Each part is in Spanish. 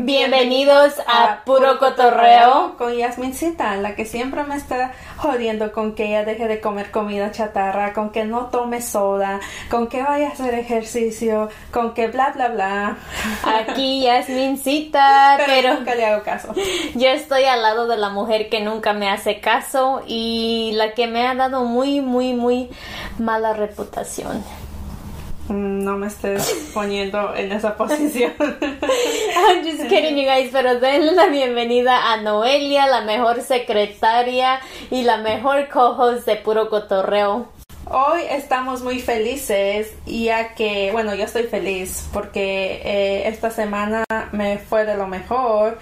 Bienvenidos a Puro Cotorreo con Yasmincita, la que siempre me está jodiendo con que ella deje de comer comida chatarra, con que no tome soda, con que vaya a hacer ejercicio, con que bla bla bla. Aquí Yasmincita, pero, pero nunca le hago caso. yo estoy al lado de la mujer que nunca me hace caso y la que me ha dado muy, muy, muy mala reputación. No me estés poniendo en esa posición. I'm just kidding, you guys, pero denle la bienvenida a Noelia, la mejor secretaria y la mejor co-host de Puro Cotorreo. Hoy estamos muy felices ya que, bueno, yo estoy feliz porque eh, esta semana me fue de lo mejor,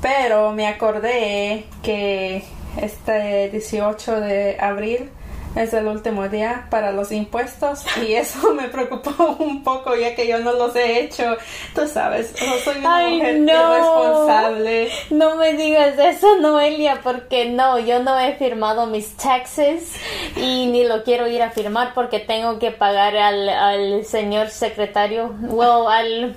pero me acordé que este 18 de abril es el último día para los impuestos y eso me preocupó un poco ya que yo no los he hecho. Tú sabes, no soy una Ay, mujer no. irresponsable. No me digas eso, Noelia, porque no, yo no he firmado mis taxes y ni lo quiero ir a firmar porque tengo que pagar al, al señor secretario, well, al...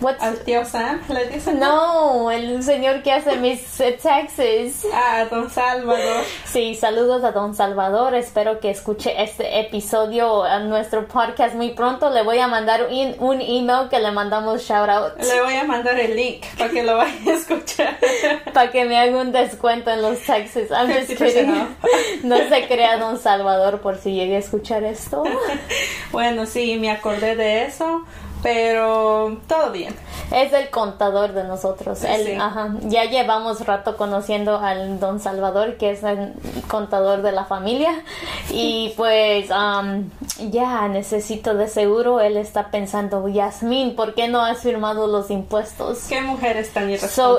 What's, Al tío Sam le dicen. no, el señor que hace mis taxes. Ah, don Salvador. Sí, saludos a Don Salvador. Espero que escuche este episodio a nuestro podcast muy pronto. Le voy a mandar un, un email que le mandamos shout out Le voy a mandar el link para que lo vaya a escuchar. para que me haga un descuento en los taxes. I'm just 50% kidding. No se crea Don Salvador por si llegue a escuchar esto. Bueno, sí, me acordé de eso, pero todo bien. Es el contador de nosotros. Él, Sí. ajá. Ya llevamos rato conociendo al Don Salvador, que es el contador de la familia. Y pues um, ya necesito de seguro. Él está pensando, Yasmín, ¿por qué no has firmado los impuestos? ¿Qué mujeres tan So,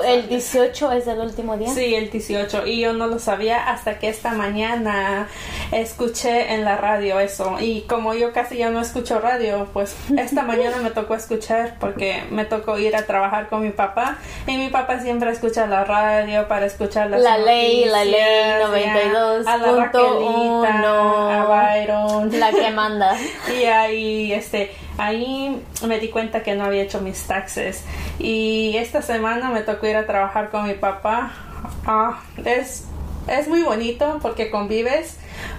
irresponsables? el 18 es el último día. Sí, el 18. Y yo no lo sabía hasta que esta mañana escuché en la radio eso. Y como yo casi ya no escucho radio, pues esta mañana me tocó escuchar porque me tocó ir a trabajar con mi papá. Y mi papá siempre escucha la radio para escuchar las La ley, la ley noticias, ya, a la 92.1. Raquelita, a Byron. La que manda. Y ahí, este, ahí me di cuenta que no había hecho mis taxes. Y esta semana me tocó ir a trabajar con mi papá. Ah, es, es muy bonito porque convives,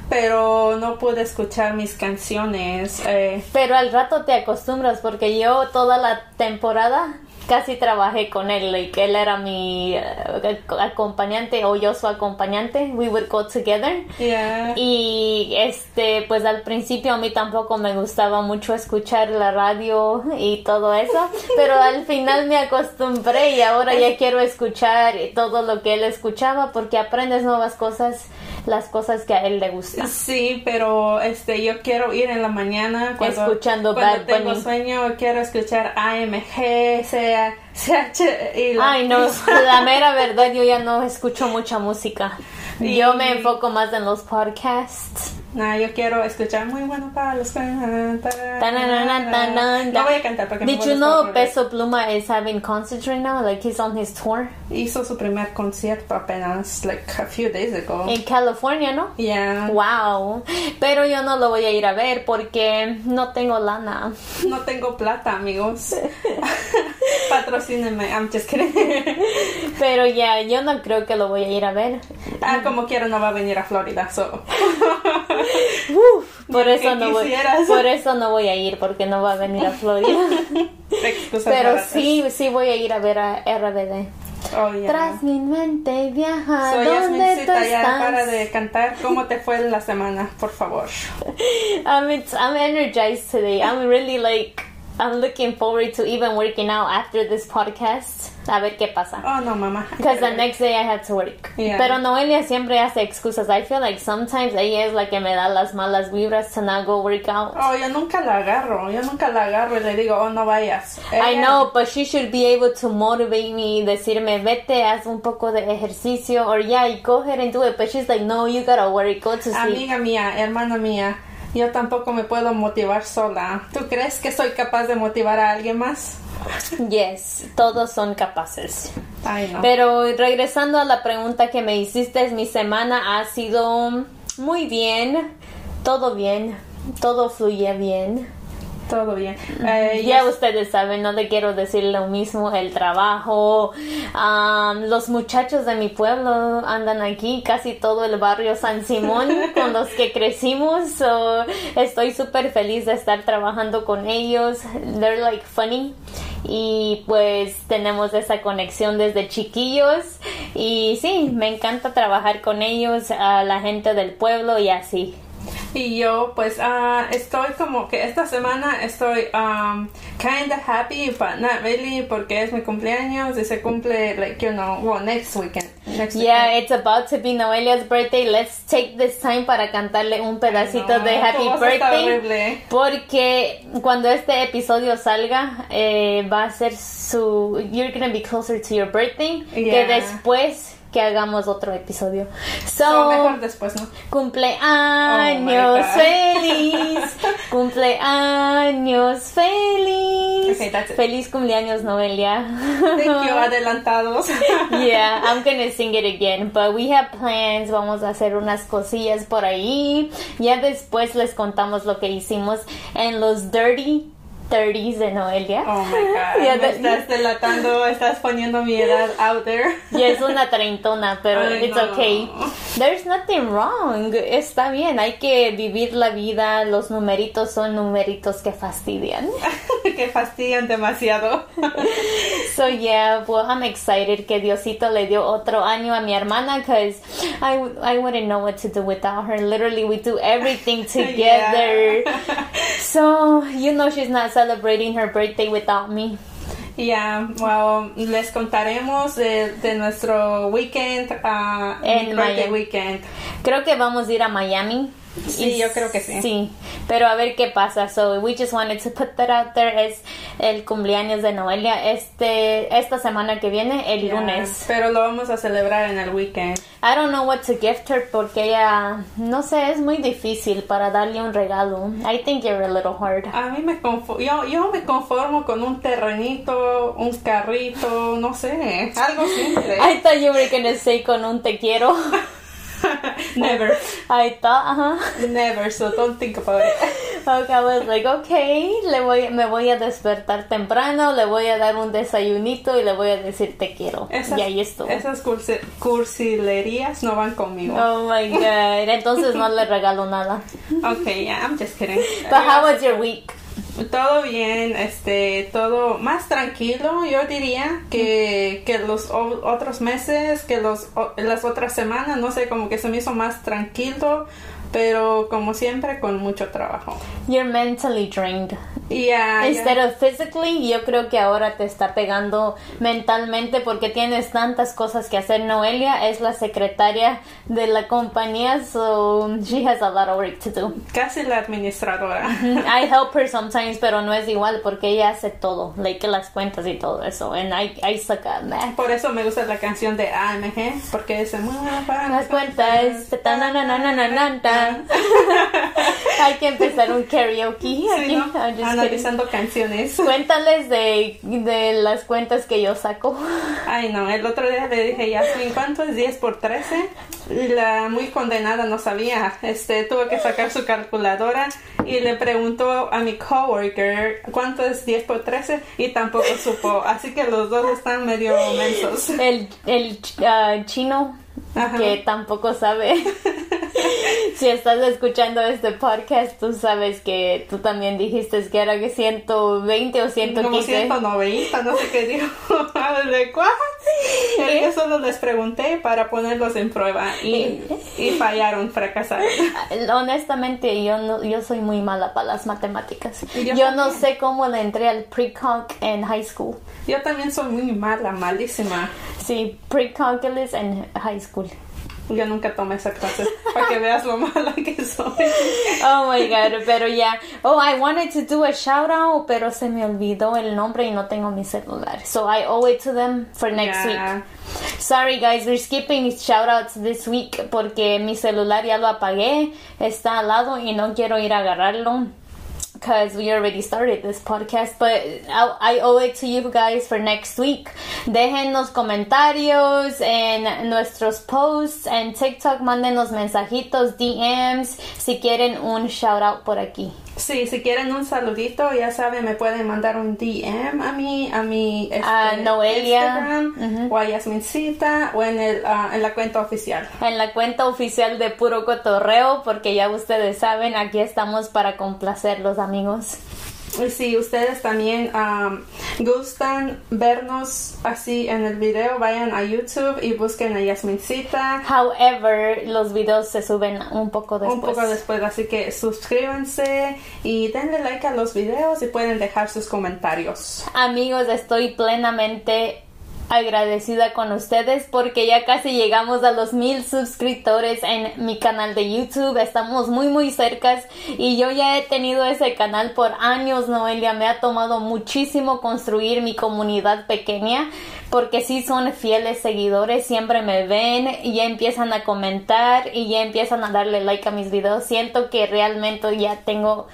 pero no pude escuchar mis canciones. eh, Pero al rato te acostumbras porque yo toda la temporada casi trabajé con él, like, él era mi eh, acompañante o yo su acompañante, we would go together. yeah. Y este, pues al principio a mí tampoco me gustaba mucho escuchar la radio y todo eso, pero al final me acostumbré y ahora ya quiero escuchar todo lo que él escuchaba porque aprendes nuevas cosas, las cosas que a él le gustan. Sí, pero este yo quiero ir en la mañana cuando, Escuchando cuando Bad tengo Bunny. sueño, quiero escuchar AMG, sea, CH y la- Ay, no, la mera verdad, yo ya no escucho mucha música. Y- Yo me enfoco más en los podcasts. Nah, yo quiero escuchar muy bueno para los. No voy a cantar porque Did you know. Peso Pluma is having concerts right now? Like he's on his tour Hizo su primer concierto apenas, like a few days ago. in California, ¿no? Yeah. Wow. Pero yo no lo voy a ir a ver porque no tengo lana. No tengo plata, amigos. Patrocínenme. I'm just kidding. Pero ya, yo no creo que lo voy a ir a ver. ah, como quiera no va a venir a Florida, so. Uf, por eso no voy. Por eso no voy a ir porque no va a venir a Florida. Pero sí, sí voy a ir a ver a RBD. Oh, yeah. Tras mi mente viaja So, donde tú Yasmincita, ya estás. para de cantar. ¿Cómo te fue la semana? Por favor. I'm it's, I'm energized today. I'm really like I'm looking forward to even working out after this podcast. A ver qué pasa. Oh, no, mamá. Because the next day I had to work. Yeah. Pero Noelia siempre hace excusas. I feel like sometimes ella es la que me da las malas vibras to not go work out. Oh, yo nunca la agarro. Yo nunca la agarro y le digo, oh, no vayas. I know, but she should be able to motivate me, decirme, vete, haz un poco de ejercicio, or yeah, go ahead and do it. But she's like, no, you gotta work, go to sleep. Amiga mía, hermana mía, yo tampoco me puedo motivar sola. ¿Tú crees que soy capaz de motivar a alguien más? Yes, todos son capaces. Ay, no. Pero regresando a la pregunta que me hiciste, mi semana ha sido muy bien, todo bien, todo fluye bien, Todo bien. Eh, Ya ustedes saben, no le quiero decir lo mismo, el trabajo. am, los muchachos de mi pueblo andan aquí, casi todo el barrio San Simón con los que crecimos. So, estoy súper feliz de estar trabajando con ellos. They're like funny. Y pues tenemos esa conexión desde chiquillos. Y sí, me encanta trabajar con ellos, a la gente del pueblo y así. Y yo, pues, ah, estoy como que esta semana estoy um, kinda happy, but not really, porque es mi cumpleaños y se cumple, like, you know, well, next weekend. Next Yeah, it's about to be Noelia's birthday. Let's take this time para cantarle un pedacito No, de Happy Birthday. Porque cuando este episodio salga, eh, va a ser su. You're gonna be closer to your birthday. Que Yeah. después que hagamos otro episodio. So, So, mejor después, ¿no? cumpleaños Oh feliz. Cumpleaños feliz. Okay, that's it. Feliz cumpleaños, Noelia. Thank you, adelantados. Yeah, I'm gonna sing it again, but we have plans. Vamos a hacer unas cosillas por ahí. Ya después les contamos lo que hicimos en los Dirty 30s de Noelia. Oh my god. Ya de- estás delatando, estás poniendo mi edad out there. Y es una treintona, pero Ay, it's no. okay. There's nothing wrong. Está bien, hay que vivir la vida. Los numeritos son numeritos que fastidian. que fastidian demasiado. So yeah, well, I'm excited que Diosito le dio otro año a mi hermana because I, I wouldn't know what to do without her. Literally, we do everything together. So, you know she's not celebrating her birthday without me. Ya, well, les contaremos de, de nuestro weekend, ah, En birthday weekend. Creo que vamos a ir a Miami. Sí, Y yo creo que sí. Sí, pero a ver qué pasa. So, we just wanted to put that out there. Es el cumpleaños de Noelia este, esta semana que viene, el Ya, lunes. Pero lo vamos a celebrar en el weekend. I don't know what to gift her porque ella, no sé, es muy difícil para darle un regalo. I think you're a little hard. A mí me confo- yo, yo me conformo con un terrenito, un carrito, no sé, algo simple. I thought you were gonna say con un te quiero. Never, I thought, ajá. never, so don't think about it. Okay, I was like, okay, le voy, me voy a despertar temprano, le voy a dar un desayunito y le voy a decir te quiero. Esas, y ahí estuvo. esas cursi- cursilerías no van conmigo. Oh my god. Entonces no le regalo nada. Okay, yeah, I'm just kidding. But how was your week? Todo bien, este, todo más tranquilo, yo diría que, que los o- otros meses, que los o- las otras semanas, no sé, como que se me hizo más tranquilo, pero como siempre con mucho trabajo. You're mentally drained. Y ya, Instead ya. of physically, yo creo que ahora te está pegando mentalmente porque tienes tantas cosas que hacer. Noelia es la secretaria de la compañía, so she has a lot of work to do. casi la administradora. I help her sometimes, pero no es igual porque ella hace todo, like las cuentas y todo eso. And I, I suck at math. Por eso me gusta la canción de AMG, porque dice "Mueva Las cuentas. ta- na- na- na- Hay que empezar un karaoke. Sí, aquí. ¿no? Just kidding. Analizando canciones. Cuéntales de, de las cuentas que yo saco. Ay, no, el otro día le dije, Yasmin, ¿cuánto es 10 por 13? Y la muy condenada no sabía. Este, tuvo que sacar su calculadora y le preguntó a mi coworker, ¿cuánto es 10 por 13? Y tampoco supo. Así que los dos están medio mensos. El, el ah, chino Ajá. que tampoco sabe. si estás escuchando este podcast, tú sabes que tú también dijiste que era que 120 o Como 115. 190, no sé qué dijo. ¿De cuál? Yo solo les pregunté para ponerlos en prueba y, y fallaron, fracasaron. Honestamente, yo no, yo soy muy mala para las matemáticas. Yo Yo no sé cómo le entré al pre-calc en high school. Yo también soy muy mala, malísima. Sí, pre-calculus en high school. Yo nunca tomé esa clase para que veas lo mala que soy. Oh my god, pero ya. Oh, I wanted to do a shout out, pero se me olvidó el nombre y no tengo mi celular. So I owe it to them for next week. Sorry guys, we're skipping shout outs this week porque mi celular ya lo apagué, está al lado y no quiero ir a agarrarlo. Because we already started this podcast, but I, I owe it to you guys for next week. Déjenos comentarios en nuestros posts en TikTok, mándenos mensajitos, DMs, si quieren un shout out por aquí. Sí, si quieren un saludito, ya saben, me pueden mandar un DM a mí, a mi este, A Noelia. Instagram, o a Yasmincita, o en, el, ah, en la cuenta oficial. En la cuenta oficial de Puro Cotorreo, porque ya ustedes saben, aquí estamos para complacerlos, amigos. Y si ustedes también am, gustan vernos así en el video, vayan a YouTube y busquen a Yasmincita. However, los videos se suben un poco después. Un poco después, así que suscríbanse y denle like a los videos y pueden dejar sus comentarios. Amigos, estoy plenamente agradecida con ustedes porque ya casi llegamos a los mil suscriptores en mi canal de YouTube. Estamos muy muy cercas y yo ya he tenido ese canal por años, Noelia. Me ha tomado muchísimo construir mi comunidad pequeña porque sí son fieles seguidores, siempre me ven y ya empiezan a comentar y ya empiezan a darle like a mis videos. Siento que realmente ya tengo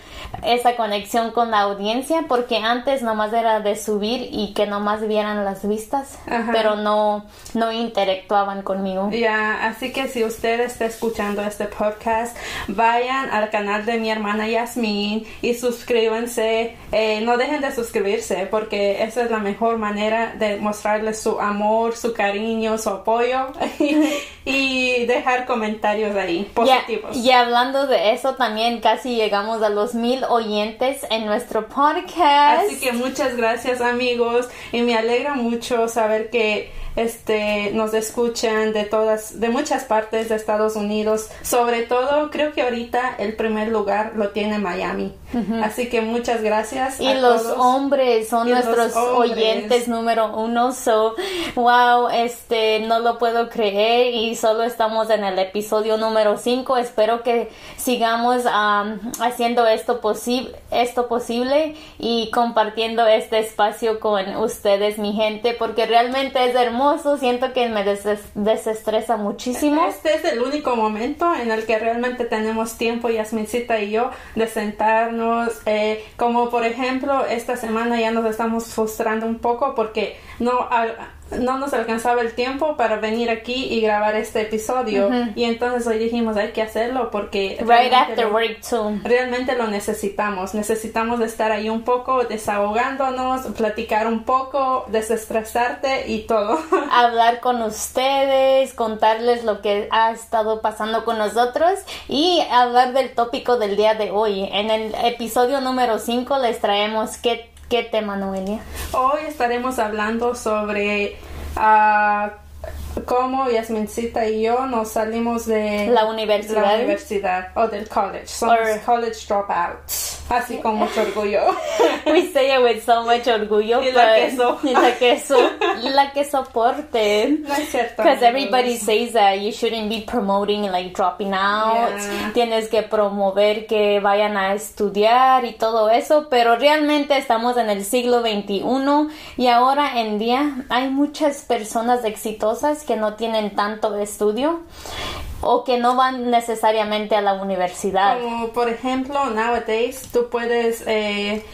esa conexión con la audiencia porque antes nomás era de subir y que nomás vieran las vistas, Ajá. pero no no interactuaban conmigo. Ya, así que si usted está escuchando este podcast, vayan al canal de mi hermana Yasmin y suscríbanse. Eh, no dejen de suscribirse porque esa es la mejor manera de mostrarles su amor, su cariño, su apoyo y dejar comentarios ahí positivos. y hablando de eso, también casi llegamos a los mil oyentes en nuestro podcast. Así que muchas gracias amigos y me alegra mucho saber que este nos escuchan de todas de muchas partes de Estados Unidos sobre todo creo que ahorita el primer lugar lo tiene Miami así que muchas gracias Y a los todos. hombres son Y nuestros hombres. oyentes número uno. So, wow, este, no lo puedo creer y solo estamos en el episodio número cinco. Espero que sigamos am, haciendo esto, posi- esto posible y compartiendo este espacio con ustedes, mi gente, porque realmente es hermoso. Siento que me des- desestresa muchísimo. Este es el único momento en el que realmente tenemos tiempo, Yasmincita y yo, de sentarnos. eh, como por ejemplo, esta semana ya nos estamos frustrando un poco porque no, al- no nos alcanzaba el tiempo para venir aquí y grabar este episodio. Y entonces hoy dijimos, hay que hacerlo porque Right realmente after lo- work too. Realmente lo necesitamos, necesitamos de estar ahí un poco desahogándonos, platicar un poco, desestresarte y todo. hablar con ustedes, contarles lo que ha estado pasando con nosotros y hablar del tópico del día de hoy. En el episodio número 5 les traemos qué, qué tema, Noelia. Hoy estaremos hablando sobre ah, cómo Yasmincita y yo nos salimos de La universidad. la universidad o del college. Somos Or- college dropouts. Así con mucho orgullo. We say it with so much orgullo. Y la queso. Y la queso. la que soporte. No es cierto. Because everybody says that you shouldn't be promoting like dropping out. Yeah. Tienes que promover que vayan a estudiar y todo eso, pero realmente estamos en el siglo XXI y ahora en día hay muchas personas exitosas que no tienen tanto estudio o que no van necesariamente a la universidad. Como por ejemplo, nowadays tú puedes eh,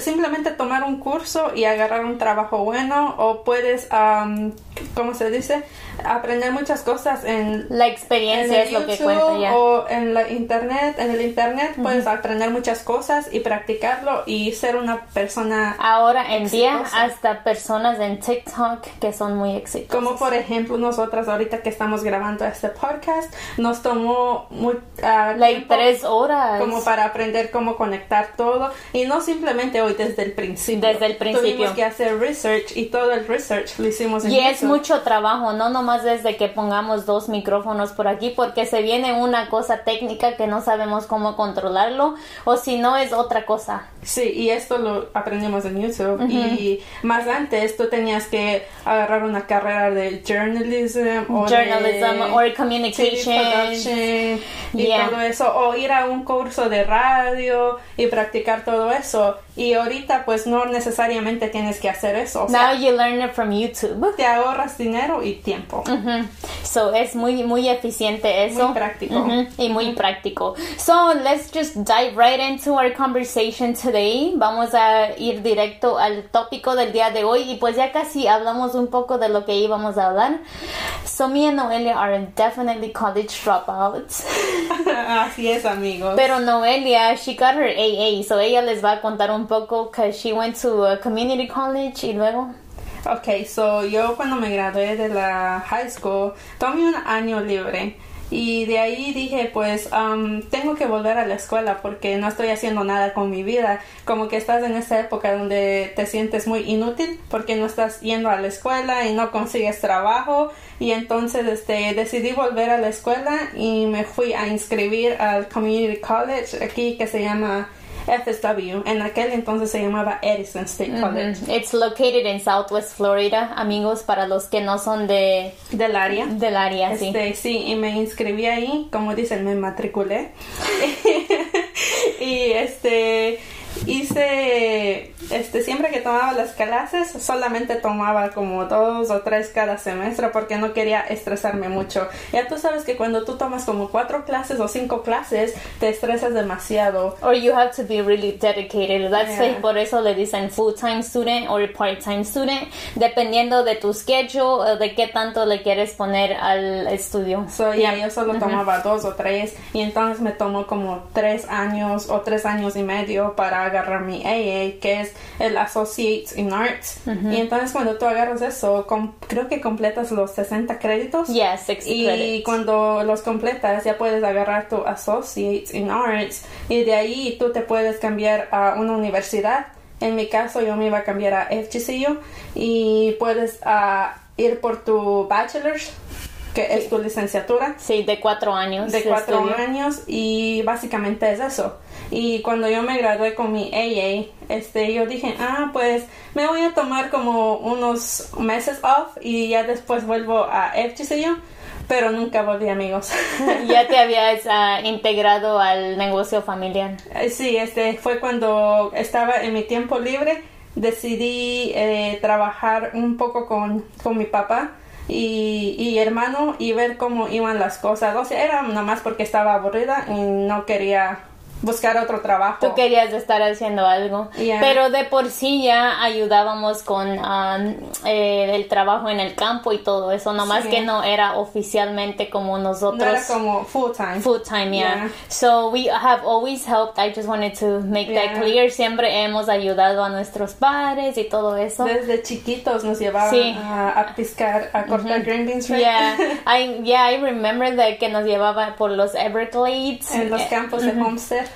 simplemente tomar un curso y agarrar un trabajo bueno o puedes, um, ¿cómo se dice? Aprender muchas cosas en La en experiencia el es lo que YouTube cuenta ya. o en la internet, en el internet puedes aprender muchas cosas y practicarlo y ser una persona Ahora en día exitosa. hasta personas en TikTok que son muy exitosas. como por ejemplo nosotras ahorita que estamos grabando este podcast nos tomó muy ah, like tres horas. como para aprender cómo conectar todo y no simplemente hoy desde el principio Desde el principio. tuvimos que hacer research y todo el research lo hicimos en Y es YouTube. mucho trabajo, no nomás desde que pongamos dos micrófonos por aquí, porque se viene una cosa técnica que no sabemos cómo controlarlo, o si no es otra cosa. Sí, y esto lo aprendimos en YouTube. Y más antes tú tenías que agarrar una carrera de journalism o Journalism de or communication. production y Yeah. todo eso. O ir a un curso de radio y practicar todo eso. Y ahorita pues no necesariamente tienes que hacer eso. O sea, Now you learn it from YouTube. te ahorras dinero y tiempo. Ujú. So es muy muy eficiente eso. Muy práctico. Ujú, Y muy práctico. So let's just dive right into our conversation today. Vamos a ir directo al tópico del día de hoy y pues ya casi hablamos un poco de lo que íbamos a hablar. So me and Noelia are definitely college dropouts. Así es, amigos. Pero Noelia, she got her AA, so ella les va a contar un poco que she went to a community college y luego. Ok, so yo cuando me gradué de la high school tomé un año libre. Y de ahí dije pues um, tengo que volver a la escuela porque no estoy haciendo nada con mi vida. Como que estás en esa época donde te sientes muy inútil porque no estás yendo a la escuela y no consigues trabajo. Y entonces este decidí volver a la escuela y me fui a inscribir al community college aquí que se llama FSW. En aquel entonces se llamaba Edison State College. It's located in Southwest Florida, amigos, para los que no son de del área. Del área, sí. Este, sí, y me inscribí ahí, como dicen, me matriculé. y este hice este siempre que tomaba las clases solamente tomaba como dos o tres cada semestre porque no quería estresarme mucho. Ya tú sabes que cuando tú tomas como cuatro clases o cinco clases te estresas demasiado. Or you have to be really dedicated. That's why por eso le dicen full time student or part time student dependiendo de tu schedule de qué tanto le quieres poner al estudio. So yeah, yo solo tomaba dos o tres y entonces me tomó como tres años o tres años y medio para agarrar mi AA, que es el Associates in Arts. Y entonces cuando tú agarras eso, creo que completas los 60 créditos. Yes, 60 y cuando los completas ya puedes agarrar tu Associates in Arts y de ahí tú te puedes cambiar a una universidad. En mi caso yo me iba a cambiar a FGCU y puedes uh, ir por tu bachelor's que es tu licenciatura. Sí, de cuatro años. De cuatro años y básicamente es eso. Y cuando yo me gradué con mi AA, este, yo dije, ah, pues me voy a tomar como unos meses off y ya después vuelvo a FGCU pero nunca volví amigos. ya te habías uh, integrado al negocio familiar. Eh, sí, este fue cuando estaba en mi tiempo libre, decidí eh, trabajar un poco con, con mi papá y, y, hermano y ver cómo iban las cosas. O sea, era más porque estaba aburrida y no quería buscar otro trabajo. Tú querías estar haciendo algo. Pero de por sí ya ayudábamos con um, eh, el trabajo en el campo y todo eso, nomás que no era oficialmente como nosotros. No era como full time. Full time, yeah. So we have always helped. I just wanted to make that clear. Siempre hemos ayudado a nuestros padres y todo eso. Desde chiquitos nos llevaban a, a, piscar, a cortar green beans. Right? Yeah, I, yeah, I remember that que nos llevaba por los Everglades. En los campos de Homestead.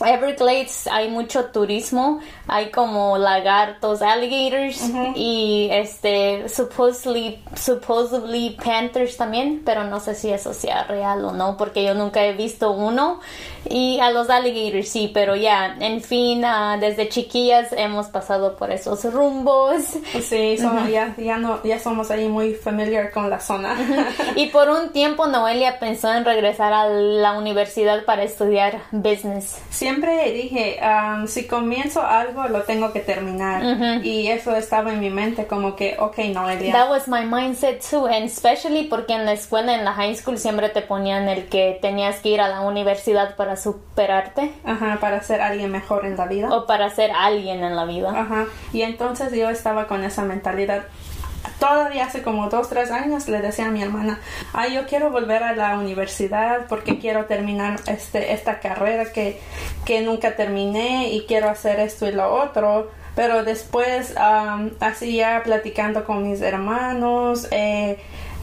Everglades hay mucho turismo, hay como lagartos, alligators y este supposedly, supposedly panthers también, pero no sé si eso sea real o no porque yo nunca he visto uno y a los alligators sí, pero ya, en fin, uh, desde chiquillas hemos pasado por esos rumbos. Sí, ya, ya, no, ya somos ahí muy familiar con la zona. y por un tiempo Noelia pensó en regresar a la universidad para estudiar business. Siempre dije, um, si comienzo algo, lo tengo que terminar. Y eso estaba en mi mente como que, ok, Noelia. That was my mindset too, and especially porque en la escuela, en la high school, siempre te ponían el que tenías que ir a la universidad para superarte. Ajá, para ser alguien mejor en la vida. O para ser alguien en la vida. Ajá. Y entonces yo estaba con esa mentalidad. Todavía hace como dos, tres años le decía a mi hermana, ay, yo quiero volver a la universidad porque quiero terminar este, esta carrera que, que nunca terminé y quiero hacer esto y lo otro. Pero después, así ya platicando con mis hermanos, eh,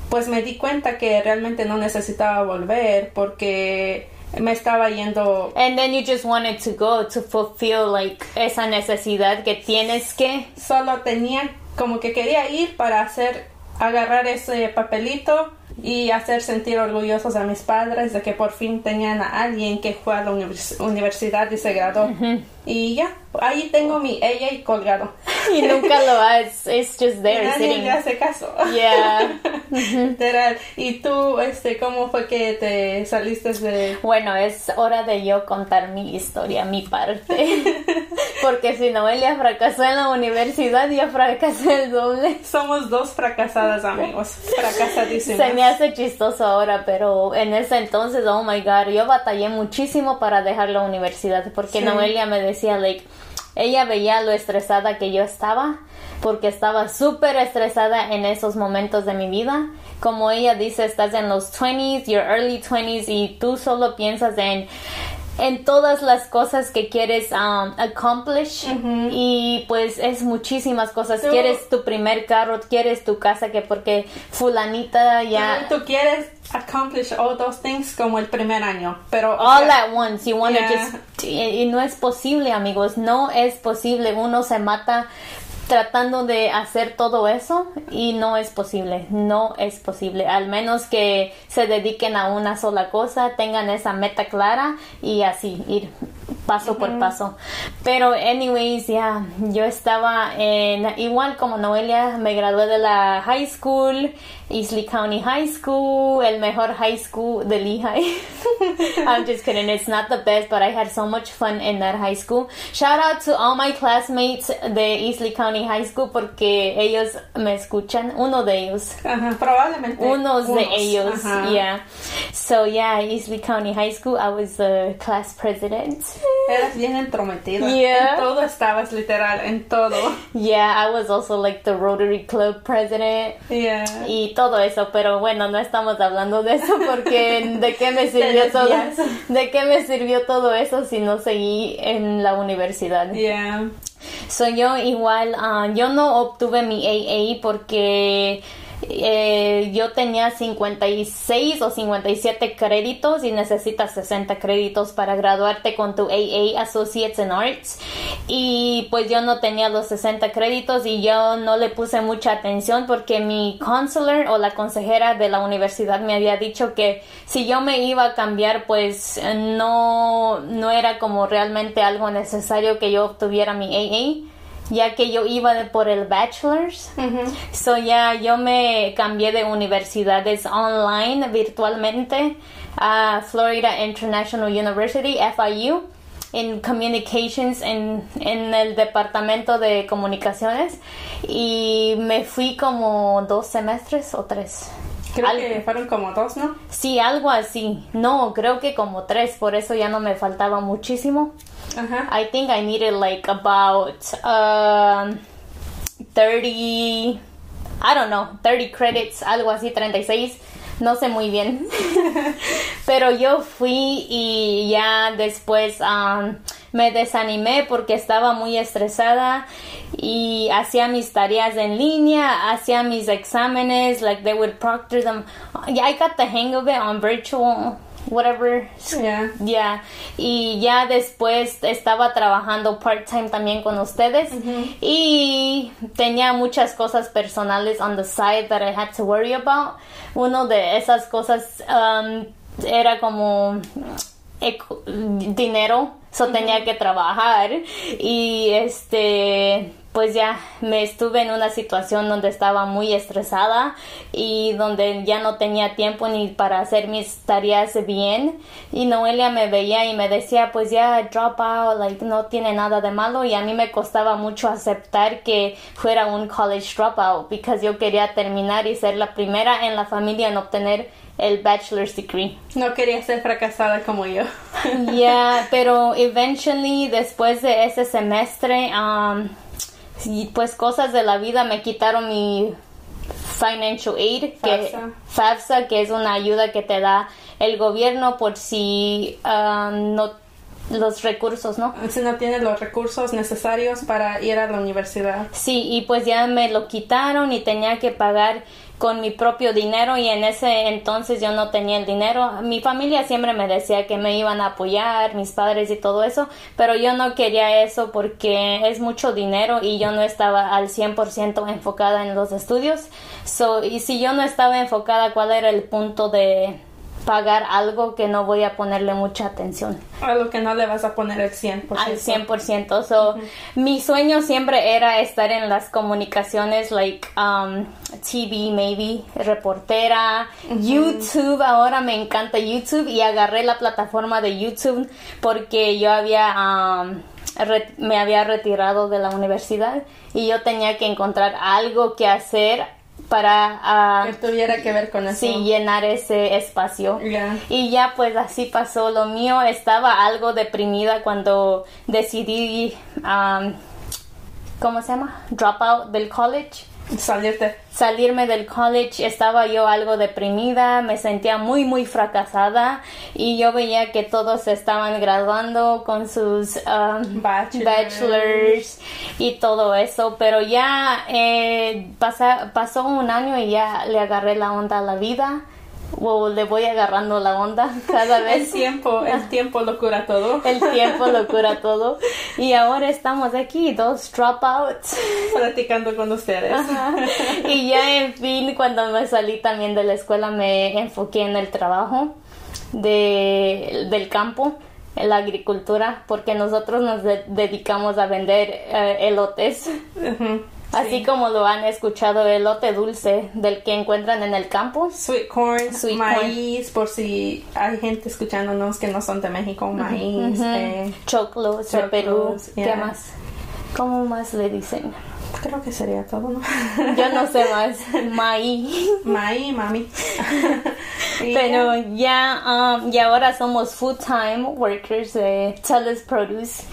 pues me di cuenta que realmente no necesitaba volver porque me estaba yendo and then you just wanted to go to fulfill like esa necesidad que tienes que solo tenía como que quería ir para hacer agarrar ese papelito y hacer sentir orgullosos a mis padres de que por fin tenían a alguien que fue a la universidad y se graduó. Y ya, ahí tengo mi ella y colgado. Y nunca lo has, it's just there. Y nadie le hace caso. Yeah. Literal. ¿Y tú, este, cómo fue que te saliste de...? Bueno, es hora de yo contar mi historia, mi parte. Porque si Noelia fracasó en la universidad, yo fracasé el doble. Somos dos fracasadas, amigos. Fracasadísimas. Se me hace chistoso ahora, pero en ese entonces, oh my God, yo batallé muchísimo para dejar la universidad. Porque Noelia me decía, like, ella veía lo estresada que yo estaba, porque estaba súper estresada en esos momentos de mi vida, como ella dice, estás en los 20s, your early 20s y tú solo piensas en en todas las cosas que quieres um, accomplish. Y pues es muchísimas cosas. Quieres tu primer carro, quieres tu casa que porque fulanita ya... Tú, quieres accomplish all those things como el primer año, pero... All at once, you want just... Y, y no es posible, amigos, no es posible. Uno se mata tratando de hacer todo eso y no es posible, no es posible, al menos que se dediquen a una sola cosa, tengan esa meta clara y así ir paso por paso. Pero, anyways, ya, yo estaba en, igual como Noelia, me gradué de la high school, Eastleigh County High School, el mejor high school de Lehigh. I'm just kidding, it's not the best, but I had so much fun in that high school. Shout out to all my classmates de Eastleigh County High School porque ellos me escuchan, uno de ellos. probablemente. Unos, de ellos, yeah. So, yeah, Eastleigh County High School, I was the class president. Eras bien entrometida. En todo estabas literal, en todo. Yeah, I was also like the Rotary Club president. Yeah. Y todo eso, pero bueno, no estamos hablando de eso porque de qué me sirvió todo, de qué me sirvió todo eso si no seguí en la universidad. Yeah. Soy yo igual, ah, yo no obtuve mi AA porque eh, yo tenía 56 o 57 créditos y necesitas 60 créditos para graduarte con tu AA Associates in Arts. Y pues yo no tenía los 60 créditos y yo no le puse mucha atención porque mi counselor o la consejera de la universidad me había dicho que si yo me iba a cambiar pues no no era como realmente algo necesario que yo obtuviera mi AA ya que yo iba por el bachelor's. So ya yo me cambié de universidades online virtualmente a Florida International University, FIU, en communications en, en el departamento de comunicaciones y me fui como dos semestres o tres. Creo que fueron como dos, ¿no? Sí, algo así. No, creo que como tres, por eso ya no me faltaba muchísimo. Uh-huh. I think I needed like about um, 30, I don't know, 30 credits, algo así, 36. No sé muy bien. Pero yo fui y ya después um, me desanimé porque estaba muy estresada y hacía mis tareas en línea, hacía mis exámenes, like they would proctor them. I got the hang of it on virtual whatever. Yeah. Yeah. Y ya después estaba trabajando part-time también con ustedes y tenía muchas cosas personales on the side that I had to worry about. Uno de esas cosas um, era como dinero, so tenía que trabajar y este pues ya me estuve en una situación donde estaba muy estresada y donde ya no tenía tiempo ni para hacer mis tareas bien y Noelia me veía y me decía pues ya drop out like no tiene nada de malo y a mí me costaba mucho aceptar que fuera un college dropout porque yo quería terminar y ser la primera en la familia en obtener el bachelor's degree. No quería ser fracasada como yo. yeah, pero eventually después de ese semestre um, y pues cosas de la vida me quitaron mi financial aid, que FAFSA, que es una ayuda que te da el gobierno por si um, no los recursos, ¿no? Si no tienes los recursos necesarios para ir a la universidad. Sí, y pues ya me lo quitaron y tenía que pagar con mi propio dinero y en ese entonces yo no tenía el dinero. Mi familia siempre me decía que me iban a apoyar, mis padres y todo eso, pero yo no quería eso porque es mucho dinero y yo no estaba al 100% enfocada en los estudios. So, y si yo no estaba enfocada, ¿cuál era el punto de pagar algo que no voy a ponerle mucha atención. Algo que no le vas a poner el 100%. Al 100%. So, Mi sueño siempre era estar en las comunicaciones, like um, TV, maybe, reportera, YouTube. Ahora me encanta YouTube y agarré la plataforma de YouTube porque yo había... Um, me había retirado de la universidad y yo tenía que encontrar algo que hacer para ah, que tuviera que ver con eso. Sí, llenar ese espacio. Y ya pues así pasó. Lo mío estaba algo deprimida cuando decidí, ¿cómo se llama? Drop out del college. Salirte. salirme del college estaba yo algo deprimida, me sentía muy muy fracasada y yo veía que todos estaban graduando con sus um, Bachelors. bachelors y todo eso, pero ya eh, pasa- pasó un año y ya le agarré la onda a la vida o le voy agarrando la onda cada El vez. tiempo, el tiempo lo cura todo. El tiempo lo cura todo y ahora estamos aquí, dos dropouts. Platicando con ustedes. Ajá. Y ya en fin, cuando me salí también de la escuela, me enfoqué en el trabajo de, del campo, en la agricultura, porque nosotros nos de- dedicamos a vender eh, elotes. Así como lo han escuchado, elote dulce del que encuentran en el campo. Sweet corn, Sweet maíz, por si hay gente escuchándonos que no son de México, maíz, eh, Choclos de Perú. ¿Qué más? ¿Cómo más le dicen? creo que sería todo, ¿no? Yo no sé más. Maíz. Maíz, mami. Pero ya, um, y ahora somos full-time workers de Teles Produce,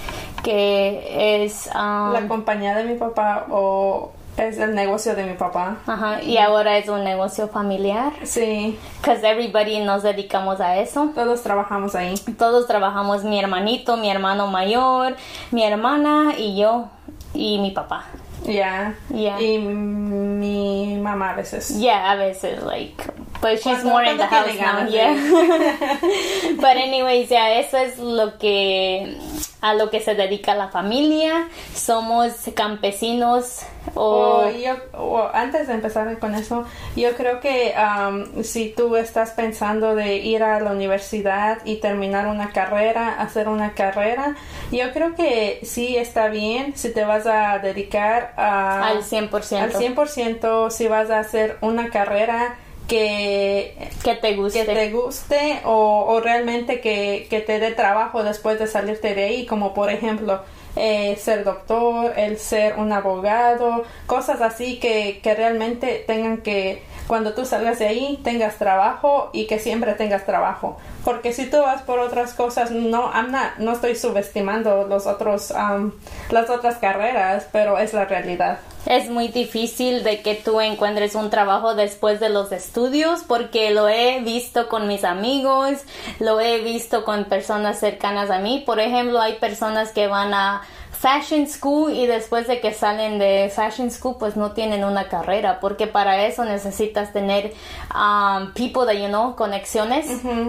que es, um, la compañía de mi papá o es el negocio de mi papá. ajá, y ahora es un negocio familiar, Sí, because everybody nos dedicamos a eso. todos trabajamos ahí. Todos trabajamos, mi hermanito, mi hermano mayor, mi hermana y yo y mi papá. Ya. Yeah. Y mi mamá a veces. Yeah, a veces, like, but she's Cuando- more in the house now, yeah. but anyways, yeah, eso es lo que, a lo que se dedica la familia. Somos campesinos o... O yo, o antes de empezar con eso, yo creo que um, si tú estás pensando de ir a la universidad y terminar una carrera, hacer una carrera, yo creo que sí está bien si te vas a dedicar a, al 100%. al 100% si vas a hacer una carrera que que te guste. que te guste o, o realmente que, que te dé trabajo después de salirte de ahí, como por ejemplo eh, ser doctor, el ser un abogado, cosas así que, que realmente tengan que, cuando tú salgas de ahí, tengas trabajo y que siempre tengas trabajo. Porque si tú vas por otras cosas, no, I'm not- no estoy subestimando los otros, um, las otras carreras, pero es la realidad. Es muy difícil de que tú encuentres un trabajo después de los estudios porque lo he visto con mis amigos, lo he visto con personas cercanas a mí. Por ejemplo, hay personas que van a fashion school y después de que salen de fashion school pues no tienen una carrera porque para eso necesitas tener um, people that you know, conexiones,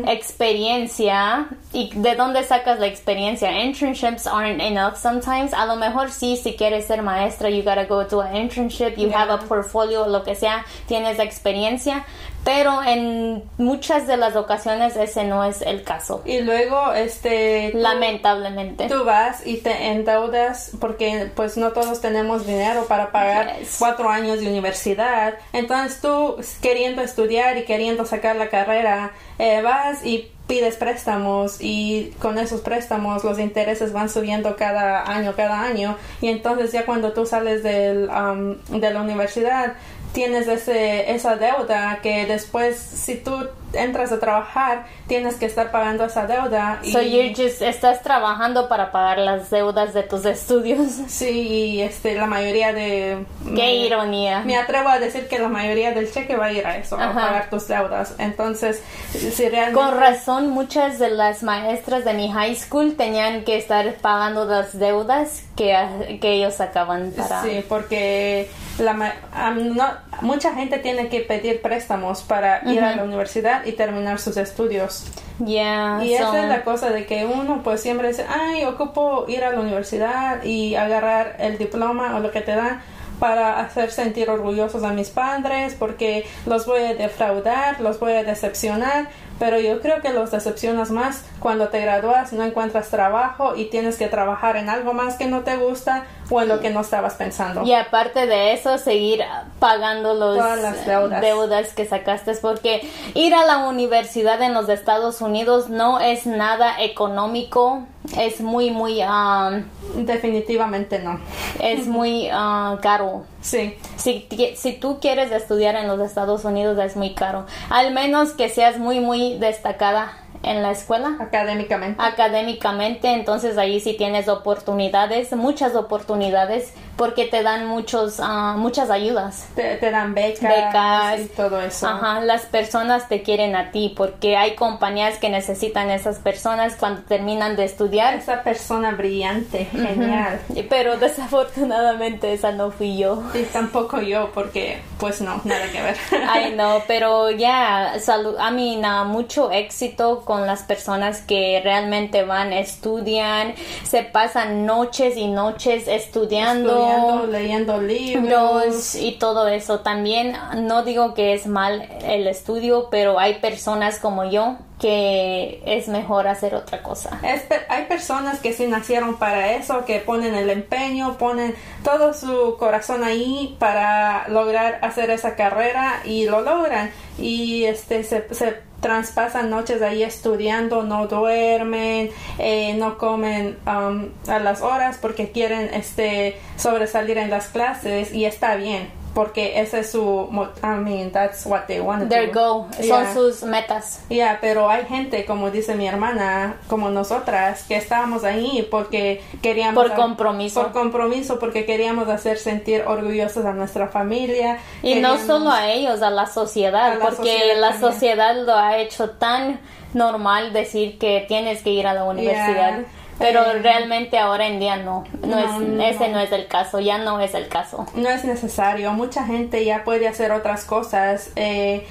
experiencia y de dónde sacas la experiencia. Internships aren't enough sometimes. A lo mejor sí, si quieres ser maestra, you gotta go to an internship, you have a portfolio, lo que sea, tienes experiencia, pero en muchas de las ocasiones ese no es el caso. Y luego, este... tú- Lamentablemente. Tú vas y te endeudas porque pues no todos tenemos dinero para pagar Yes. cuatro años de universidad. Entonces tú queriendo estudiar y queriendo sacar la carrera, eh, vas y pides préstamos y con esos préstamos los intereses van subiendo cada año, cada año. Y entonces ya cuando tú sales del, um, de la universidad, tienes ese, esa deuda que después si tú entras a trabajar tienes que estar pagando esa deuda y So you're just, estás trabajando para pagar las deudas de tus estudios. Sí, y este, la mayoría de... Qué me- ironía. Me atrevo a decir que la mayoría del cheque va a ir a eso, a pagar tus deudas. Entonces, si realmente... Con razón, muchas de las maestras de mi high school tenían que estar pagando las deudas que, que ellos sacaban para... Sí, porque la, am- no- mucha gente tiene que pedir préstamos para ir a la universidad y terminar sus estudios. Yeah, Y so- esa es la cosa de que uno pues siempre dice, ay, ocupo ir a la universidad y agarrar el diploma o lo que te dan para hacer sentir orgullosos a mis padres porque los voy a defraudar, los voy a decepcionar, pero yo creo que los decepcionas más cuando te gradúas, no encuentras trabajo y tienes que trabajar en algo más que no te gusta o en lo que no estabas pensando. Y aparte de eso, seguir pagando los Todas las deudas. deudas que sacaste, porque ir a la universidad en los Estados Unidos no es nada económico, es muy, muy, um, Definitivamente no. es muy uh, caro. Sí. Si, si tú quieres estudiar en los Estados Unidos es muy caro. Al menos que seas muy, muy destacada en la escuela. Académicamente. Académicamente, entonces ahí sí tienes oportunidades, muchas oportunidades, porque te dan muchos, ah, muchas ayudas. Te, te dan becas, Becas. y todo eso. Ajá, las personas te quieren a ti, porque hay compañías que necesitan esas personas cuando terminan de estudiar. Esa persona brillante, genial. Pero desafortunadamente esa no fui yo. Y tampoco yo, porque pues no, nada que ver. Ay, no, pero ya, salud, a mí, nada, mucho éxito con las personas que realmente van, estudian, se pasan noches y noches estudiando, Estudiando, leyendo libros. y todo eso. También no digo que es mal el estudio, pero hay personas como yo que es mejor hacer otra cosa. Es hay personas que sí nacieron para eso, que ponen el empeño, ponen todo su corazón ahí para lograr hacer esa carrera y lo logran. Y este se, se traspasan noches ahí estudiando, no duermen, eh, no comen um, a las horas porque quieren este sobresalir en las clases y está bien. Porque ese es su, I mean, that's what they want Their do. go, Yeah. son sus metas. Ya, pero hay gente, como dice mi hermana, como nosotras, que estábamos ahí porque queríamos... Por compromiso. Por compromiso, porque queríamos hacer sentir orgullosos a nuestra familia. Y no solo a ellos, a la sociedad, A la porque sociedad la también. sociedad lo ha hecho tan normal decir que tienes que ir a la universidad. Pero realmente ahora en día no, no, No, es, no. ese no es el caso, ya no es el caso. No es necesario. Mucha gente ya puede hacer otras cosas, eh,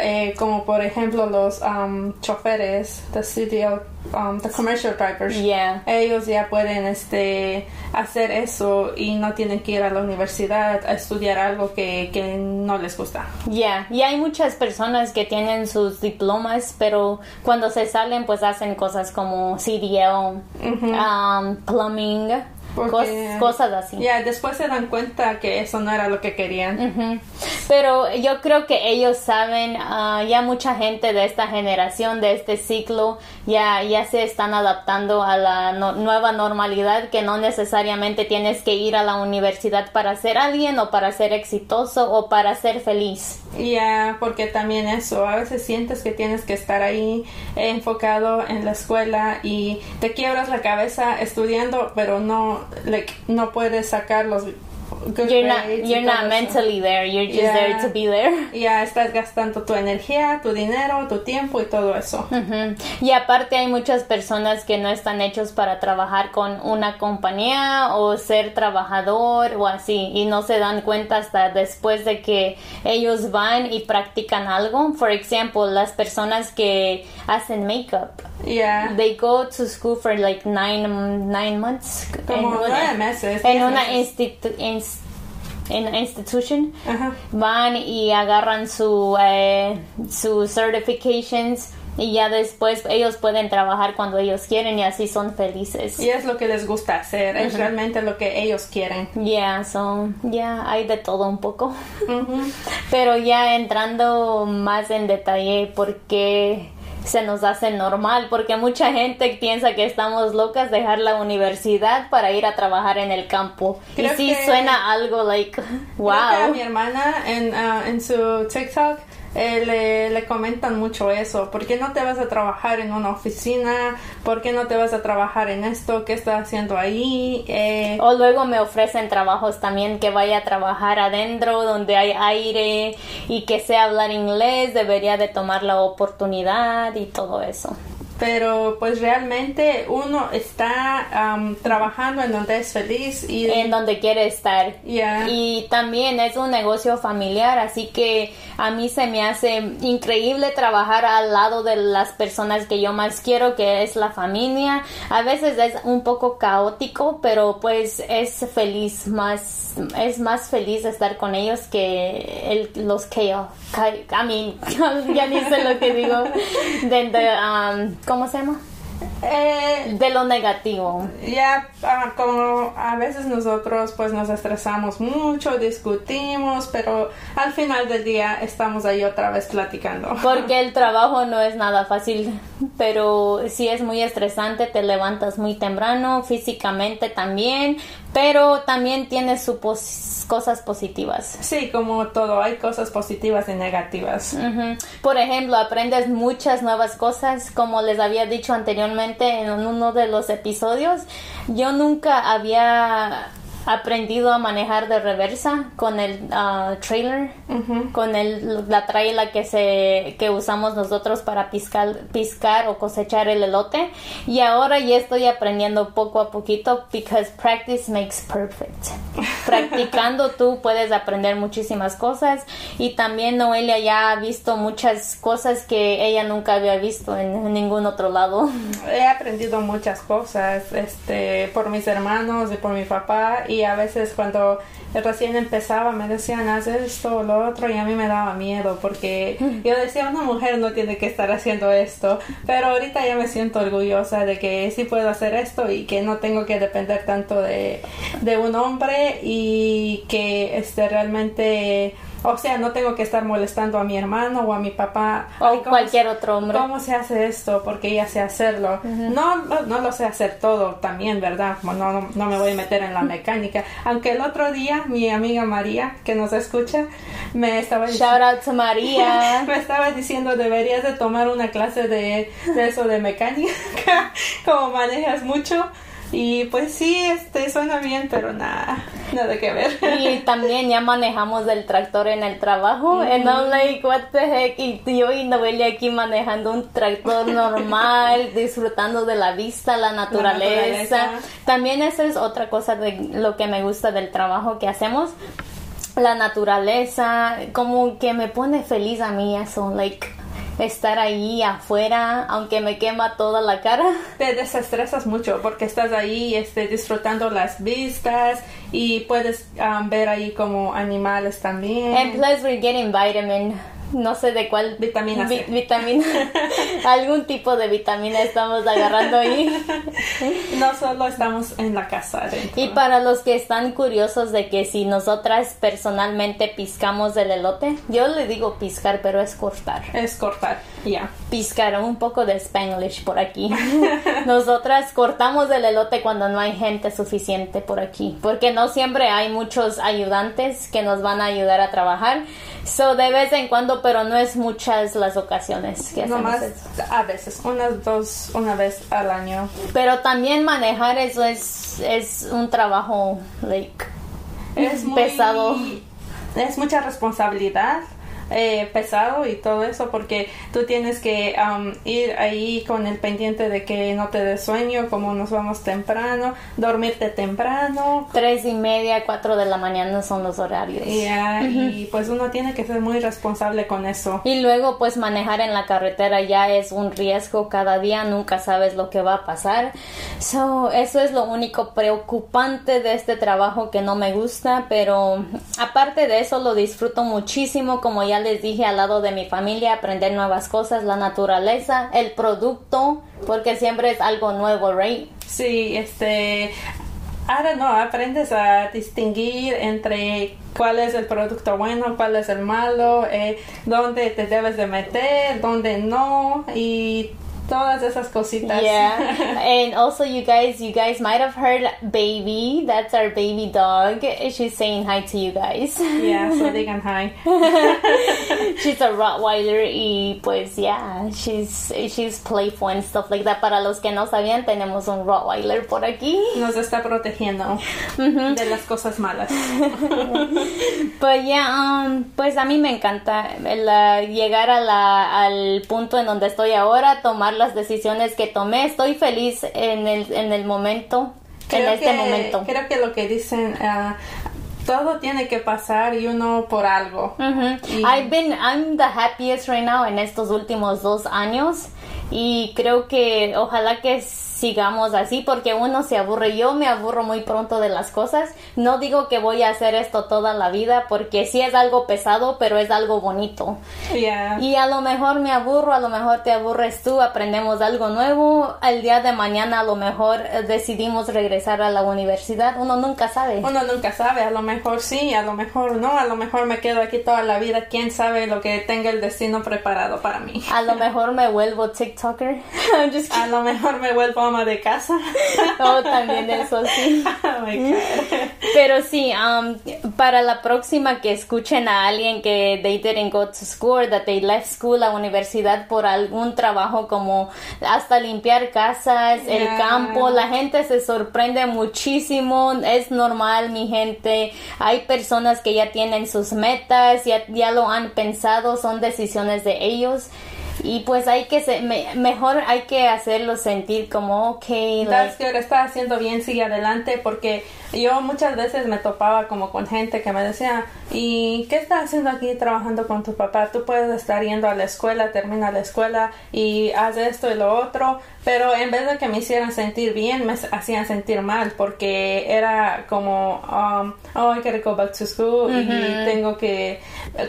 eh, como por ejemplo los um, choferes, the CDL, um, the commercial drivers. Yeah. Ellos ya pueden este, hacer eso y no tienen que ir a la universidad a estudiar algo que, que no les gusta. Yeah, y hay muchas personas que tienen sus diplomas, pero cuando se salen pues hacen cosas como CDL, um, plumbing, Porque- cos- cosas así. Ya, después se dan cuenta que eso no era lo que querían. Ujú. Pero yo creo que ellos saben, ah, ya mucha gente de esta generación, de este ciclo, ya, ya se están adaptando a la no- nueva normalidad, que no necesariamente tienes que ir a la universidad para ser alguien o para ser exitoso o para ser feliz. Ya, porque también eso, a veces sientes que tienes que estar ahí eh, enfocado en la escuela y te quiebras la cabeza estudiando, pero no, like, no puedes sacar los good You're not, you're not eso. mentally there, you're just Yeah. there to be there. Ya estás gastando tu energía, tu dinero, tu tiempo y todo eso. Ujú. Y aparte hay muchas personas que no están hechos para trabajar con una compañía o ser trabajador o así y no se dan cuenta hasta después de que ellos van y practican algo. Por ejemplo, las personas que hacen makeup. Ya, They go to school for like nine, nine months. Como en nueve meses, En una institu- ins- en institution van y agarran su eh, sus certifications y ya después ellos pueden trabajar cuando ellos quieren y así son felices. Y es lo que les gusta hacer, es realmente lo que ellos quieren. Yeah, so, yeah, hay de todo un poco. Pero ya entrando más en detalle, ¿por qué se nos hace normal? Porque mucha gente piensa que estamos locas dejar la universidad para ir a trabajar en el campo. Creo y sí que- suena algo like, Creo que a wow. mi hermana en, ah, en su TikTok eh, le, le comentan mucho eso. ¿Por qué no te vas a trabajar en una oficina? ¿Por qué no te vas a trabajar en esto? ¿Qué estás haciendo ahí? Eh, O luego me ofrecen trabajos también que vaya a trabajar adentro donde hay aire y que sé hablar inglés, debería de tomar la oportunidad y todo eso. Pero pues realmente uno está am, trabajando en donde es feliz y En donde quiere estar. Y también es un negocio familiar, así que a mí se me hace increíble trabajar al lado de las personas que yo más quiero, que es la familia. A veces es un poco caótico, pero pues es feliz más, es más feliz estar con ellos que el, los chaos. I mean, ya ni sé lo que digo. De, de, um, ¿Cómo se llama? Eh, de lo negativo. Ya, ah, como a veces nosotros pues nos estresamos mucho, discutimos, pero al final del día estamos ahí otra vez platicando. Porque el trabajo no es nada fácil, pero sí es muy estresante, te levantas muy temprano, físicamente también, pero también tiene sus cosas positivas. Sí, como todo, hay cosas positivas y negativas. Ujú. Por ejemplo, aprendes muchas nuevas cosas, como les había dicho anteriormente en uno de los episodios. Yo nunca había aprendido a manejar de reversa con el ah, trailer, con el, la traila que se que usamos nosotros para piscar, piscar o cosechar el elote. Y ahora ya estoy aprendiendo poco a poquito because practice makes perfect. Practicando tú puedes aprender muchísimas cosas. Y también Noelia ya ha visto muchas cosas que ella nunca había visto en ningún otro lado. He aprendido muchas cosas este, por mis hermanos y por mi papá. Y a veces cuando recién empezaba me decían haz esto o lo otro y a mí me daba miedo porque yo decía una mujer no tiene que estar haciendo esto pero ahorita ya me siento orgullosa de que sí puedo hacer esto y que no tengo que depender tanto de, de un hombre y que este realmente o sea, no tengo que estar molestando a mi hermano o a mi papá. O Ay, ¿cómo cualquier otro hombre. ¿Cómo se hace esto? Porque ella sé hacerlo. no, no, no lo sé hacer todo también, ¿verdad? No, no, no me voy a meter en la mecánica. Aunque el otro día mi amiga María, que nos escucha, me estaba Shout out to María. me estaba diciendo deberías de tomar una clase de, de eso de mecánica como manejas mucho y pues sí este suena bien pero nada nada que ver Y también ya manejamos el tractor en el trabajo. And I'm like, what the heck? Y yo y Noelia aquí manejando un tractor normal, disfrutando de la vista, la naturaleza. naturaleza. También esa es otra cosa de lo que me gusta del trabajo que hacemos. La naturaleza, como que me pone feliz a mí eso, like estar ahí afuera, aunque me quema toda la cara. te desestresas mucho porque estás ahí este, disfrutando las vistas y puedes um, ver ahí como animales también And plus we're getting vitamin. No sé de cuál Vitamina C. vi- vitamina. algún tipo de vitamina estamos agarrando ahí. no solo estamos en la casa. Y para los que están curiosos de que si nosotras personalmente piscamos el elote, yo le digo piscar, pero es cortar. es cortar ya Piscar, un poco de spanglish por aquí. Nosotras cortamos el elote cuando no hay gente suficiente por aquí, porque no siempre hay muchos ayudantes que nos van a ayudar a trabajar. So de vez en cuando, pero no es muchas las ocasiones que hacemos nomás eso. a veces unas dos una vez al año Pero también manejar eso es, es un trabajo, like, es muy pesado. es mucha responsabilidad eh, pesado y todo eso porque tú tienes que um, ir ahí con el pendiente de que no te des sueño como nos vamos temprano dormirte temprano Tres y media, cuatro de la mañana son los horarios. y, ah, y pues uno tiene que ser muy responsable con eso Y luego pues manejar en la carretera ya es un riesgo cada día, nunca sabes lo que va a pasar. So, eso es lo único preocupante de este trabajo que no me gusta, pero aparte de eso lo disfruto muchísimo, como ya les dije, al lado de mi familia, aprender nuevas cosas, la naturaleza, el producto, porque siempre es algo nuevo, right? Sí, este. Ahora no, aprendes a distinguir entre cuál es el producto bueno, cuál es el malo, eh, dónde te debes de meter, dónde no, y todas esas cositas. Yeah, and also you guys, you guys might have heard baby. That's our baby dog. She's saying hi to you guys. Yeah, so digan hi. she's a Rottweiler y pues yeah, she's she's playful and stuff like that. Para los que no sabían, tenemos un Rottweiler por aquí. Nos está protegiendo de las cosas malas. Pues ya, um, pues a mí me encanta la- llegar a la, al punto en donde estoy ahora, tomar las decisiones que tomé. Estoy feliz en el, en el momento, en este que, momento. Creo que lo que dicen, ah, todo tiene que pasar y uno por algo. Y- I've been, I'm the happiest right now en estos últimos dos años y creo que ojalá que sigamos así porque uno se aburre. Yo me aburro muy pronto de las cosas. No digo que voy a hacer esto toda la vida porque sí es algo pesado, pero es algo bonito. Yeah. Y a lo mejor me aburro, a lo mejor te aburres tú, aprendemos algo nuevo. El día de mañana a lo mejor eh, decidimos regresar a la universidad. Uno nunca sabe. Uno nunca sabe, a lo mejor sí, a lo mejor no, a lo mejor me quedo aquí toda la vida, quién sabe lo que tenga el destino preparado para mí. A lo mejor me vuelvo TikToker. A lo mejor me vuelvo ama de casa. Oh, también eso sí. Oh my God. Pero sí, um, para la próxima que escuchen a alguien que they didn't go to school, that they left school, la universidad por algún trabajo como hasta limpiar casas, el campo, la gente se sorprende muchísimo, es normal mi gente, hay personas que ya tienen sus metas, ya, ya lo han pensado, son decisiones de ellos. Y pues hay que, se- me- mejor hay que hacerlo sentir como, ok, like, good, está haciendo bien, sigue adelante, porque yo muchas veces me topaba como con gente que me decía, ¿y qué estás haciendo aquí trabajando con tu papá? Tú puedes estar yendo a la escuela, termina la escuela y haz esto y lo otro, pero en vez de que me hicieran sentir bien, me hacían sentir mal, porque era como, um, oh, I gotta go back to school y tengo que,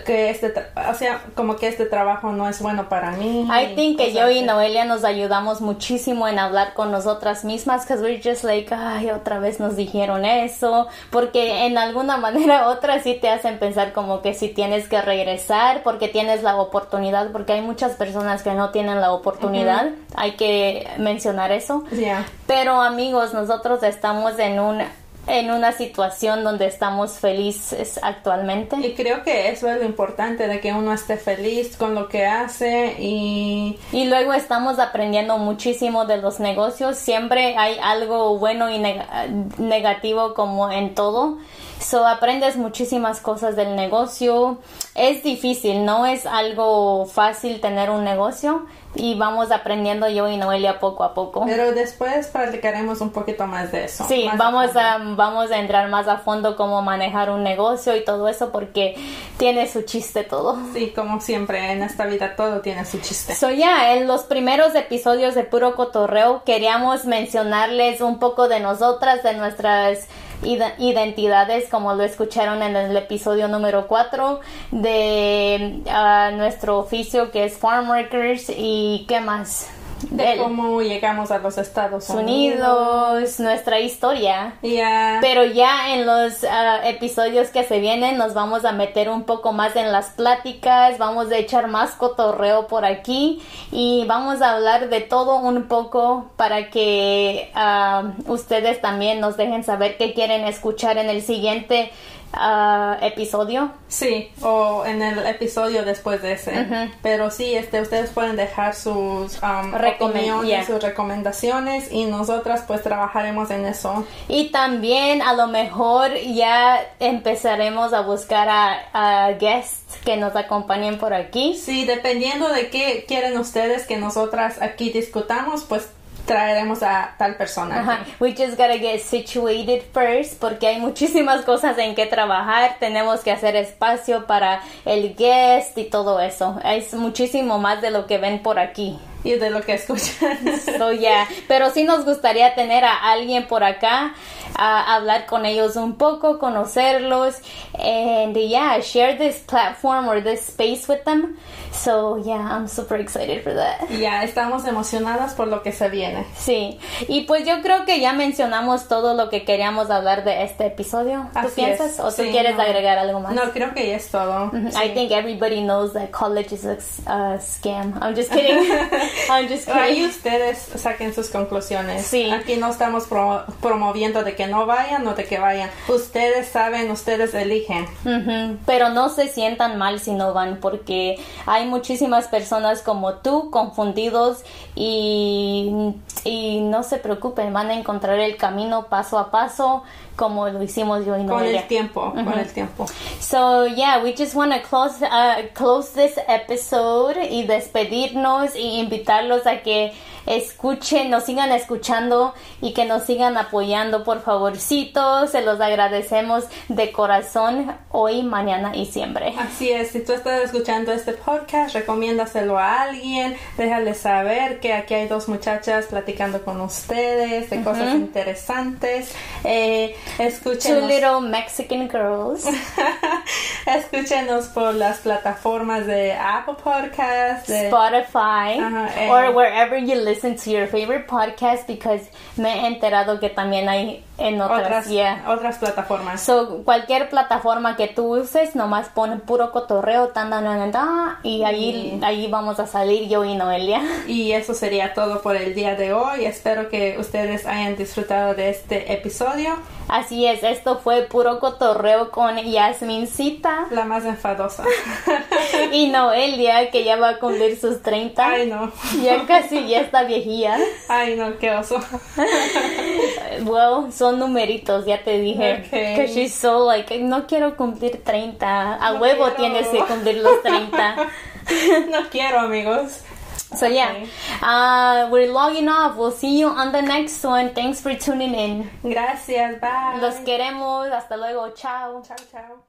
que este, o sea, como que este trabajo no es bueno para mí. I think que yo y así. Noelia nos ayudamos muchísimo en hablar con nosotras mismas, because we're just like, ay, otra vez nos dijeron eso, porque en alguna manera u otra sí te hacen pensar como que si tienes que regresar, porque tienes la oportunidad, porque hay muchas personas que no tienen la oportunidad, hay que mencionar eso. Yeah. Pero amigos, nosotros estamos en un en una situación donde estamos felices actualmente. Y creo que eso es lo importante, de que uno esté feliz con lo que hace y Y luego estamos aprendiendo muchísimo de los negocios. Siempre hay algo bueno y neg- negativo como en todo. So aprendes muchísimas cosas del negocio. Es difícil, no es algo fácil tener un negocio y vamos aprendiendo yo y Noelia poco a poco. pero después practicaremos un poquito más de eso. Sí, vamos a, vamos a entrar más a fondo cómo manejar un negocio y todo eso porque tiene su chiste todo. Sí, como siempre, en esta vida todo tiene su chiste. So ya, en los primeros episodios de Puro Cotorreo queríamos mencionarles un poco de nosotras, de nuestras identidades, como lo escucharon en el episodio número 4, de ah, nuestro oficio que es Farm Workers y qué más. De El- cómo llegamos a los Estados Unidos. Unidos, nuestra historia. Pero ya en los ah, episodios que se vienen nos vamos a meter un poco más en las pláticas, vamos a echar más cotorreo por aquí y vamos a hablar de todo un poco para que ah, ustedes también nos dejen saber qué quieren escuchar en el siguiente ah, episodio. Sí, o en el episodio después de ese. Pero sí, este, ustedes pueden dejar sus um, yeah. sus recomendaciones y nosotras pues trabajaremos en eso. Y también a lo mejor ya empezaremos a buscar a, a guests que nos acompañen por aquí. Sí, dependiendo de qué quieren ustedes que nosotras aquí discutamos, pues traeremos a tal persona. Ajá. We just gotta get situated first porque hay muchísimas cosas en que trabajar. Tenemos que hacer espacio para el guest y todo eso. Es muchísimo más de lo que ven por aquí. Y de lo que escuchan. So, yeah. Pero sí nos gustaría tener a alguien por acá, a hablar con ellos un poco, conocerlos, and yeah, share this platform or this space with them. So yeah, I'm super excited for that. Ya estamos emocionadas por lo que se viene. Sí, y pues yo creo que ya mencionamos todo lo que queríamos hablar de este episodio. ¿Tú Así piensas? es. ¿O tú Sí, quieres no. agregar algo más? No, creo que ya es todo. I think everybody knows that college is a uh, scam. I'm just kidding. I'm just Ahí kidding. ustedes saquen sus conclusiones. Sí. Aquí no estamos pro- promoviendo de que no vayan o de que vayan. Ustedes saben, ustedes eligen. Pero no se sientan mal si no van porque hay muchísimas personas como tú confundidos y, y no se preocupen, van a encontrar el camino paso a paso como lo hicimos yo y Con Noelia. el tiempo, con el tiempo. So yeah, we just want to close uh, close this episode y despedirnos y invitarlos a que escuchen, nos sigan escuchando y que nos sigan apoyando, por favorcito. Se los agradecemos de corazón hoy, mañana y siempre. Así es, si tú estás escuchando este podcast, recomiéndaselo a alguien, déjale saber que aquí hay dos muchachas platicando con ustedes de cosas interesantes. Eh, escúchenos. Two little Mexican girls. escúchenos por las plataformas de Apple Podcasts, de Spotify, eh. or wherever you listen to your favorite podcast because me he enterado que también hay en otras, otras, yeah. otras plataformas. So, cualquier plataforma que tú uses, nomás pon puro cotorreo, tan, tan, tan, tan, y ahí, ahí vamos a salir yo y Noelia. Y eso sería todo por el día de hoy. Espero que ustedes hayan disfrutado de este episodio. Así es, esto fue puro cotorreo con Yasmincita La más enfadosa. y Noelia, que ya va a cumplir sus 30. Ay, no. Ya casi, ya está viejilla. Ay, no, qué oso. Well, son numeritos, ya te dije. Okay. Que she's so like, no quiero cumplir 30. A No huevo quiero. tienes que cumplir los 30. No quiero, amigos. So yeah, Okay. uh, we're logging off. We'll see you on the next one. Thanks for tuning in. Gracias, bye. Los queremos. Hasta luego. Chao. Chao, chao.